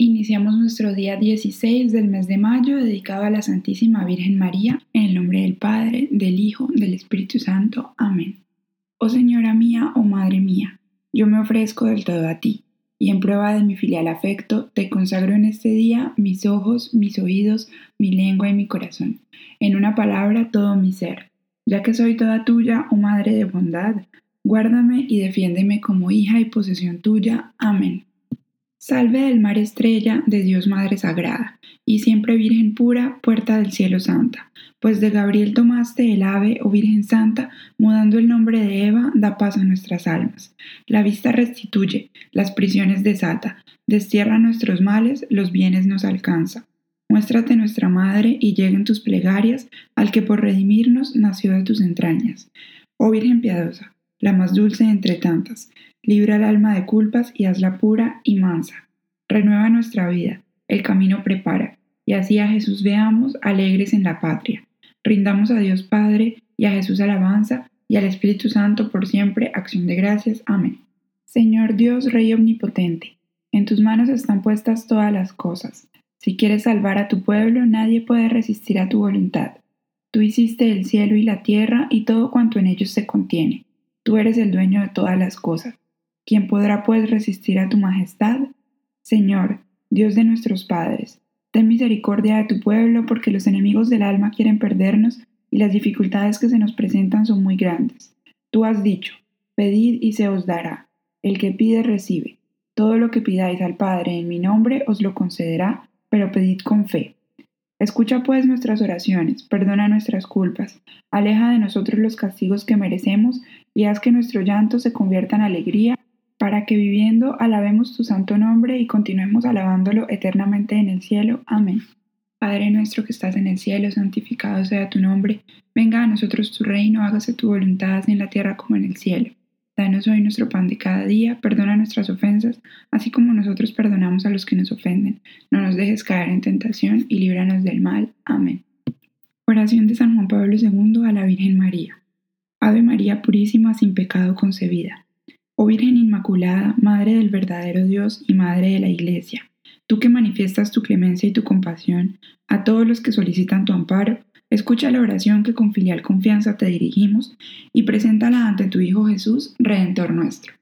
Iniciamos nuestro día 16 del mes de mayo dedicado a la Santísima Virgen María, en el nombre del Padre, del Hijo, del Espíritu Santo. Amén. Oh Señora mía, oh Madre mía, yo me ofrezco del todo a ti, y en prueba de mi filial afecto, te consagro en este día mis ojos, mis oídos, mi lengua y mi corazón, en una palabra todo mi ser, ya que soy toda tuya, oh Madre de bondad, guárdame y defiéndeme como hija y posesión tuya. Amén. Salve del mar estrella de Dios Madre Sagrada, y siempre Virgen pura, puerta del cielo santa, pues de Gabriel tomaste el ave, oh Virgen Santa, mudando el nombre de Eva, da paz a nuestras almas. La vista restituye, las prisiones desata, destierra nuestros males, los bienes nos alcanza. Muéstrate nuestra Madre y lleguen tus plegarias al que por redimirnos nació de tus entrañas. Oh Virgen piadosa, la más dulce entre tantas, libra el alma de culpas y hazla pura y mansa. Renueva nuestra vida, el camino prepara, y así a Jesús veamos alegres en la patria. Rindamos a Dios Padre y a Jesús alabanza y al Espíritu Santo por siempre acción de gracias. Amén. Señor Dios, Rey Omnipotente, en tus manos están puestas todas las cosas. Si quieres salvar a tu pueblo, nadie puede resistir a tu voluntad. Tú hiciste el cielo y la tierra y todo cuanto en ellos se contiene. Tú eres el dueño de todas las cosas. ¿Quién podrá pues resistir a tu majestad? Señor, Dios de nuestros padres, ten misericordia de tu pueblo porque los enemigos del alma quieren perdernos y las dificultades que se nos presentan son muy grandes. Tú has dicho, pedid y se os dará. El que pide recibe. Todo lo que pidáis al Padre en mi nombre os lo concederá, pero pedid con fe. Escucha pues nuestras oraciones, perdona nuestras culpas, aleja de nosotros los castigos que merecemos y haz que nuestro llanto se convierta en alegría para que viviendo alabemos tu santo nombre y continuemos alabándolo eternamente en el cielo. Amén. Padre nuestro que estás en el cielo, santificado sea tu nombre, venga a nosotros tu reino, hágase tu voluntad en la tierra como en el cielo. Danos hoy nuestro pan de cada día, perdona nuestras ofensas, así como nosotros perdonamos a los que nos ofenden. No nos dejes caer en tentación y líbranos del mal. Amén. Oración de San Juan Pablo II a la Virgen María. Ave María Purísima, sin pecado concebida. Oh Virgen Inmaculada, Madre del verdadero Dios y Madre de la Iglesia, tú que manifiestas tu clemencia y tu compasión a todos los que solicitan tu amparo, escucha la oración que con filial confianza te dirigimos y preséntala ante tu Hijo Jesús, Redentor nuestro.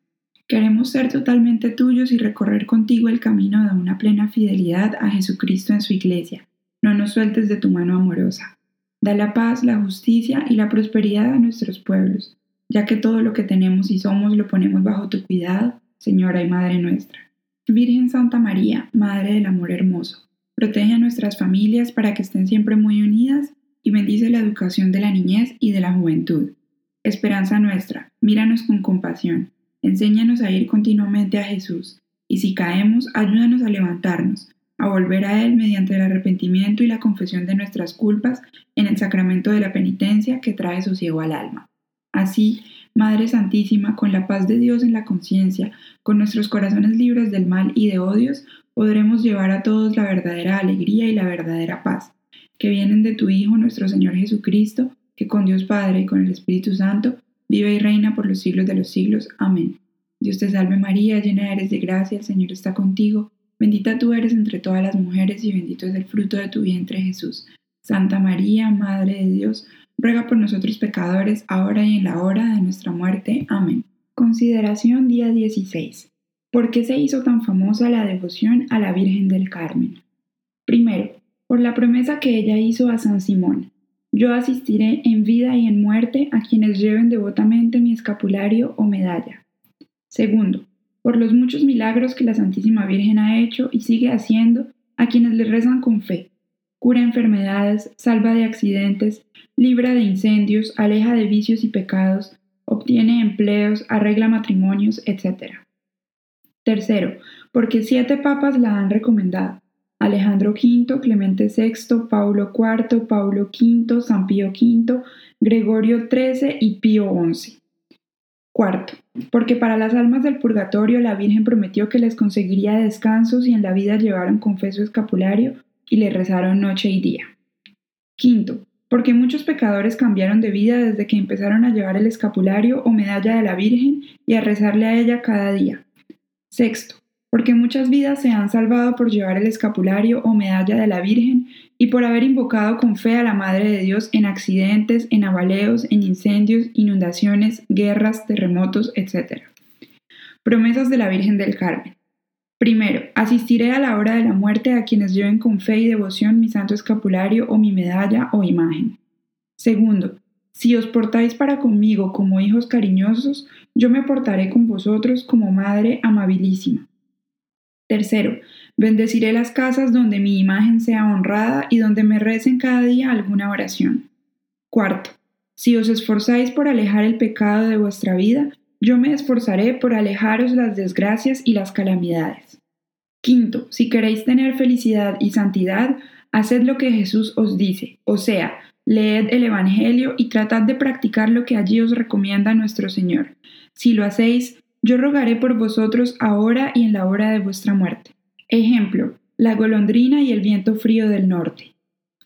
Queremos ser totalmente tuyos y recorrer contigo el camino de una plena fidelidad a Jesucristo en su Iglesia. No nos sueltes de tu mano amorosa. Da la paz, la justicia y la prosperidad a nuestros pueblos ya que todo lo que tenemos y somos lo ponemos bajo tu cuidado, Señora y Madre nuestra. Virgen Santa María, Madre del Amor Hermoso, protege a nuestras familias para que estén siempre muy unidas y bendice la educación de la niñez y de la juventud. Esperanza nuestra, míranos con compasión, enséñanos a ir continuamente a Jesús, y si caemos, ayúdanos a levantarnos, a volver a Él mediante el arrepentimiento y la confesión de nuestras culpas en el sacramento de la penitencia que trae sosiego al alma. Así, Madre Santísima, con la paz de Dios en la conciencia, con nuestros corazones libres del mal y de odios, podremos llevar a todos la verdadera alegría y la verdadera paz, que vienen de tu Hijo nuestro Señor Jesucristo, que con Dios Padre y con el Espíritu Santo vive y reina por los siglos de los siglos. Amén. Dios te salve María, llena eres de gracia, el Señor está contigo, bendita tú eres entre todas las mujeres y bendito es el fruto de tu vientre Jesús. Santa María, Madre de Dios, ruega por nosotros pecadores, ahora y en la hora de nuestra muerte. Amén. Consideración día 16. ¿Por qué se hizo tan famosa la devoción a la Virgen del Carmen? Primero, por la promesa que ella hizo a San Simón. Yo asistiré en vida y en muerte a quienes lleven devotamente mi escapulario o medalla. Segundo, por los muchos milagros que la Santísima Virgen ha hecho y sigue haciendo a quienes le rezan con fe cura enfermedades, salva de accidentes, libra de incendios, aleja de vicios y pecados, obtiene empleos, arregla matrimonios, etc. Tercero, porque siete papas la han recomendado. Alejandro V, Clemente VI, Paulo IV, Paulo V, San Pío V, Gregorio XIII y Pío XI. Cuarto, porque para las almas del purgatorio la Virgen prometió que les conseguiría descansos y en la vida llevaron confeso escapulario y le rezaron noche y día. Quinto, porque muchos pecadores cambiaron de vida desde que empezaron a llevar el escapulario o medalla de la Virgen y a rezarle a ella cada día. Sexto, porque muchas vidas se han salvado por llevar el escapulario o medalla de la Virgen y por haber invocado con fe a la Madre de Dios en accidentes, en avaleos, en incendios, inundaciones, guerras, terremotos, etc. Promesas de la Virgen del Carmen. Primero, asistiré a la hora de la muerte a quienes lleven con fe y devoción mi santo escapulario o mi medalla o imagen. Segundo, si os portáis para conmigo como hijos cariñosos, yo me portaré con vosotros como madre amabilísima. Tercero, bendeciré las casas donde mi imagen sea honrada y donde me recen cada día alguna oración. Cuarto, si os esforzáis por alejar el pecado de vuestra vida, yo me esforzaré por alejaros las desgracias y las calamidades. Quinto, si queréis tener felicidad y santidad, haced lo que Jesús os dice, o sea, leed el Evangelio y tratad de practicar lo que allí os recomienda nuestro Señor. Si lo hacéis, yo rogaré por vosotros ahora y en la hora de vuestra muerte. Ejemplo, la golondrina y el viento frío del norte.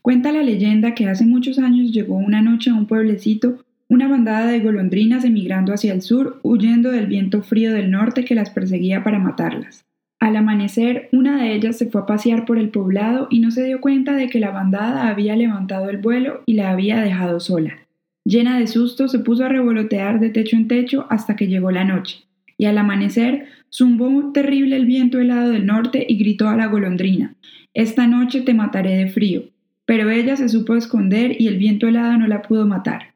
Cuenta la leyenda que hace muchos años llegó una noche a un pueblecito una bandada de golondrinas emigrando hacia el sur, huyendo del viento frío del norte que las perseguía para matarlas. Al amanecer, una de ellas se fue a pasear por el poblado y no se dio cuenta de que la bandada había levantado el vuelo y la había dejado sola. Llena de susto, se puso a revolotear de techo en techo hasta que llegó la noche, y al amanecer zumbó terrible el viento helado del norte y gritó a la golondrina Esta noche te mataré de frío. Pero ella se supo esconder y el viento helado no la pudo matar.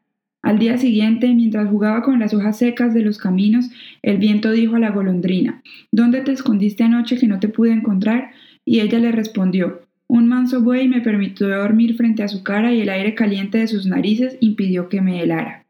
Al día siguiente, mientras jugaba con las hojas secas de los caminos, el viento dijo a la golondrina ¿Dónde te escondiste anoche que no te pude encontrar? Y ella le respondió Un manso buey me permitió dormir frente a su cara y el aire caliente de sus narices impidió que me helara.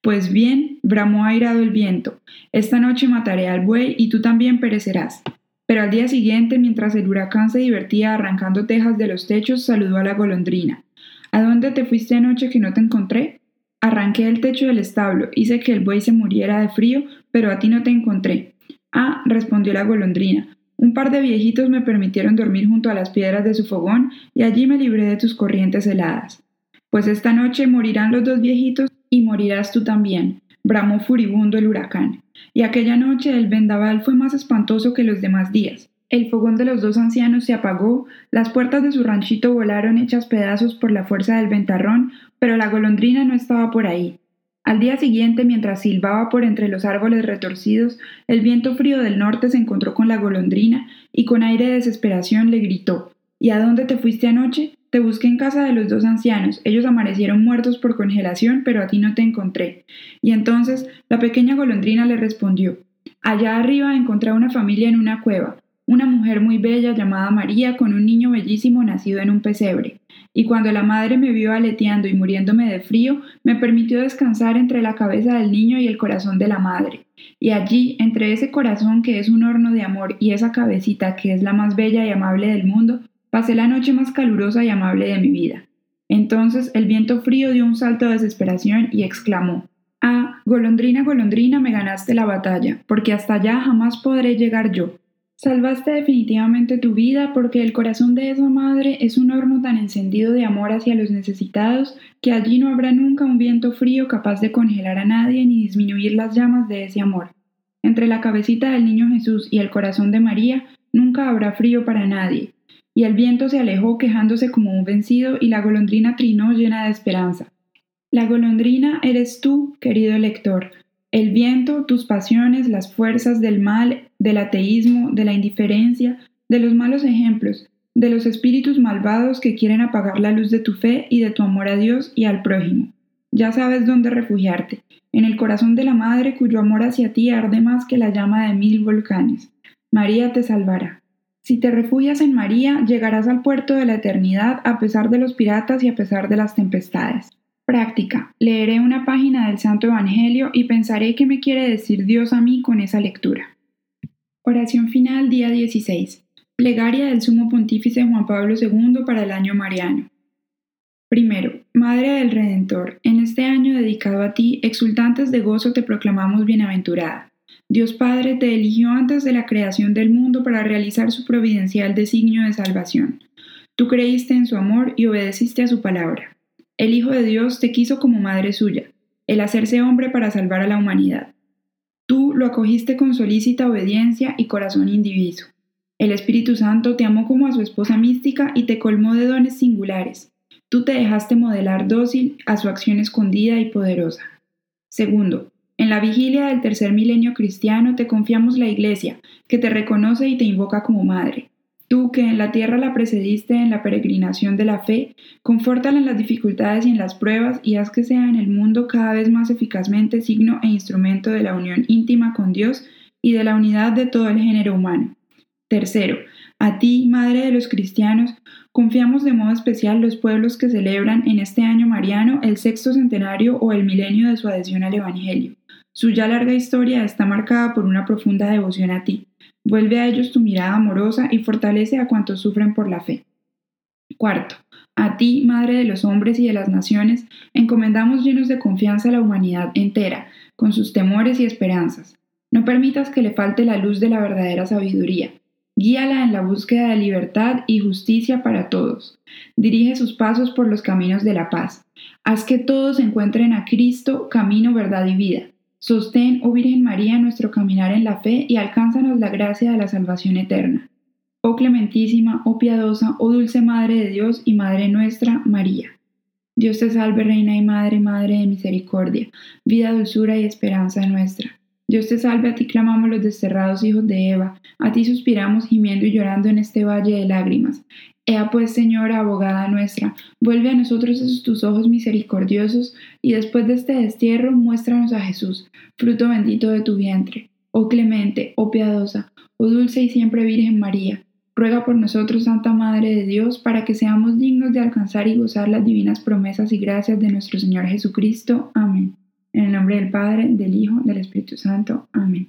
Pues bien, bramó airado el viento, esta noche mataré al buey y tú también perecerás. Pero al día siguiente, mientras el huracán se divertía arrancando tejas de los techos, saludó a la golondrina. ¿A dónde te fuiste anoche que no te encontré? Arranqué el techo del establo, hice que el buey se muriera de frío, pero a ti no te encontré. Ah, respondió la golondrina. Un par de viejitos me permitieron dormir junto a las piedras de su fogón y allí me libré de tus corrientes heladas. Pues esta noche morirán los dos viejitos y morirás tú también, bramó furibundo el huracán. Y aquella noche el vendaval fue más espantoso que los demás días. El fogón de los dos ancianos se apagó, las puertas de su ranchito volaron hechas pedazos por la fuerza del ventarrón, pero la golondrina no estaba por ahí. Al día siguiente, mientras silbaba por entre los árboles retorcidos, el viento frío del norte se encontró con la golondrina y con aire de desesperación le gritó ¿Y a dónde te fuiste anoche? Te busqué en casa de los dos ancianos. Ellos amanecieron muertos por congelación, pero a ti no te encontré. Y entonces la pequeña golondrina le respondió Allá arriba encontré una familia en una cueva una mujer muy bella llamada María con un niño bellísimo nacido en un pesebre. Y cuando la madre me vio aleteando y muriéndome de frío, me permitió descansar entre la cabeza del niño y el corazón de la madre. Y allí, entre ese corazón que es un horno de amor y esa cabecita que es la más bella y amable del mundo, pasé la noche más calurosa y amable de mi vida. Entonces el viento frío dio un salto de desesperación y exclamó Ah, golondrina, golondrina, me ganaste la batalla, porque hasta allá jamás podré llegar yo. Salvaste definitivamente tu vida porque el corazón de esa madre es un horno tan encendido de amor hacia los necesitados que allí no habrá nunca un viento frío capaz de congelar a nadie ni disminuir las llamas de ese amor. Entre la cabecita del niño Jesús y el corazón de María nunca habrá frío para nadie. Y el viento se alejó quejándose como un vencido y la golondrina trinó llena de esperanza. La golondrina eres tú, querido lector, el viento, tus pasiones, las fuerzas del mal, del ateísmo, de la indiferencia, de los malos ejemplos, de los espíritus malvados que quieren apagar la luz de tu fe y de tu amor a Dios y al prójimo. Ya sabes dónde refugiarte, en el corazón de la Madre cuyo amor hacia ti arde más que la llama de mil volcanes. María te salvará. Si te refugias en María, llegarás al puerto de la eternidad a pesar de los piratas y a pesar de las tempestades. Práctica. Leeré una página del Santo Evangelio y pensaré qué me quiere decir Dios a mí con esa lectura. Oración final día 16. Plegaria del Sumo Pontífice Juan Pablo II para el año mariano. Primero, Madre del Redentor, en este año dedicado a ti, exultantes de gozo te proclamamos bienaventurada. Dios Padre te eligió antes de la creación del mundo para realizar su providencial designio de salvación. Tú creíste en su amor y obedeciste a su palabra. El Hijo de Dios te quiso como madre suya, el hacerse hombre para salvar a la humanidad. Tú lo acogiste con solícita obediencia y corazón indiviso. El Espíritu Santo te amó como a su esposa mística y te colmó de dones singulares. Tú te dejaste modelar dócil a su acción escondida y poderosa. Segundo, en la vigilia del tercer milenio cristiano te confiamos la Iglesia, que te reconoce y te invoca como madre. Tú que en la tierra la precediste en la peregrinación de la fe, confórtala en las dificultades y en las pruebas y haz que sea en el mundo cada vez más eficazmente signo e instrumento de la unión íntima con Dios y de la unidad de todo el género humano. Tercero, a ti, Madre de los cristianos, confiamos de modo especial los pueblos que celebran en este año mariano el sexto centenario o el milenio de su adhesión al Evangelio. Su ya larga historia está marcada por una profunda devoción a ti. Vuelve a ellos tu mirada amorosa y fortalece a cuantos sufren por la fe. Cuarto, a ti, Madre de los hombres y de las naciones, encomendamos llenos de confianza a la humanidad entera, con sus temores y esperanzas. No permitas que le falte la luz de la verdadera sabiduría. Guíala en la búsqueda de libertad y justicia para todos. Dirige sus pasos por los caminos de la paz. Haz que todos encuentren a Cristo, camino, verdad y vida. Sostén, oh Virgen María, nuestro caminar en la fe y alcánzanos la gracia de la salvación eterna. Oh clementísima, oh piadosa, oh dulce Madre de Dios y Madre nuestra, María. Dios te salve, Reina y Madre, Madre de misericordia, vida, dulzura y esperanza nuestra. Dios te salve, a ti clamamos los desterrados hijos de Eva, a ti suspiramos gimiendo y llorando en este valle de lágrimas. Ea pues, Señora, abogada nuestra, vuelve a nosotros esos tus ojos misericordiosos, y después de este destierro muéstranos a Jesús, fruto bendito de tu vientre. Oh clemente, oh piadosa, oh dulce y siempre Virgen María, ruega por nosotros, Santa Madre de Dios, para que seamos dignos de alcanzar y gozar las divinas promesas y gracias de nuestro Señor Jesucristo. Amén. En el nombre del Padre, del Hijo, del Espíritu Santo. Amén.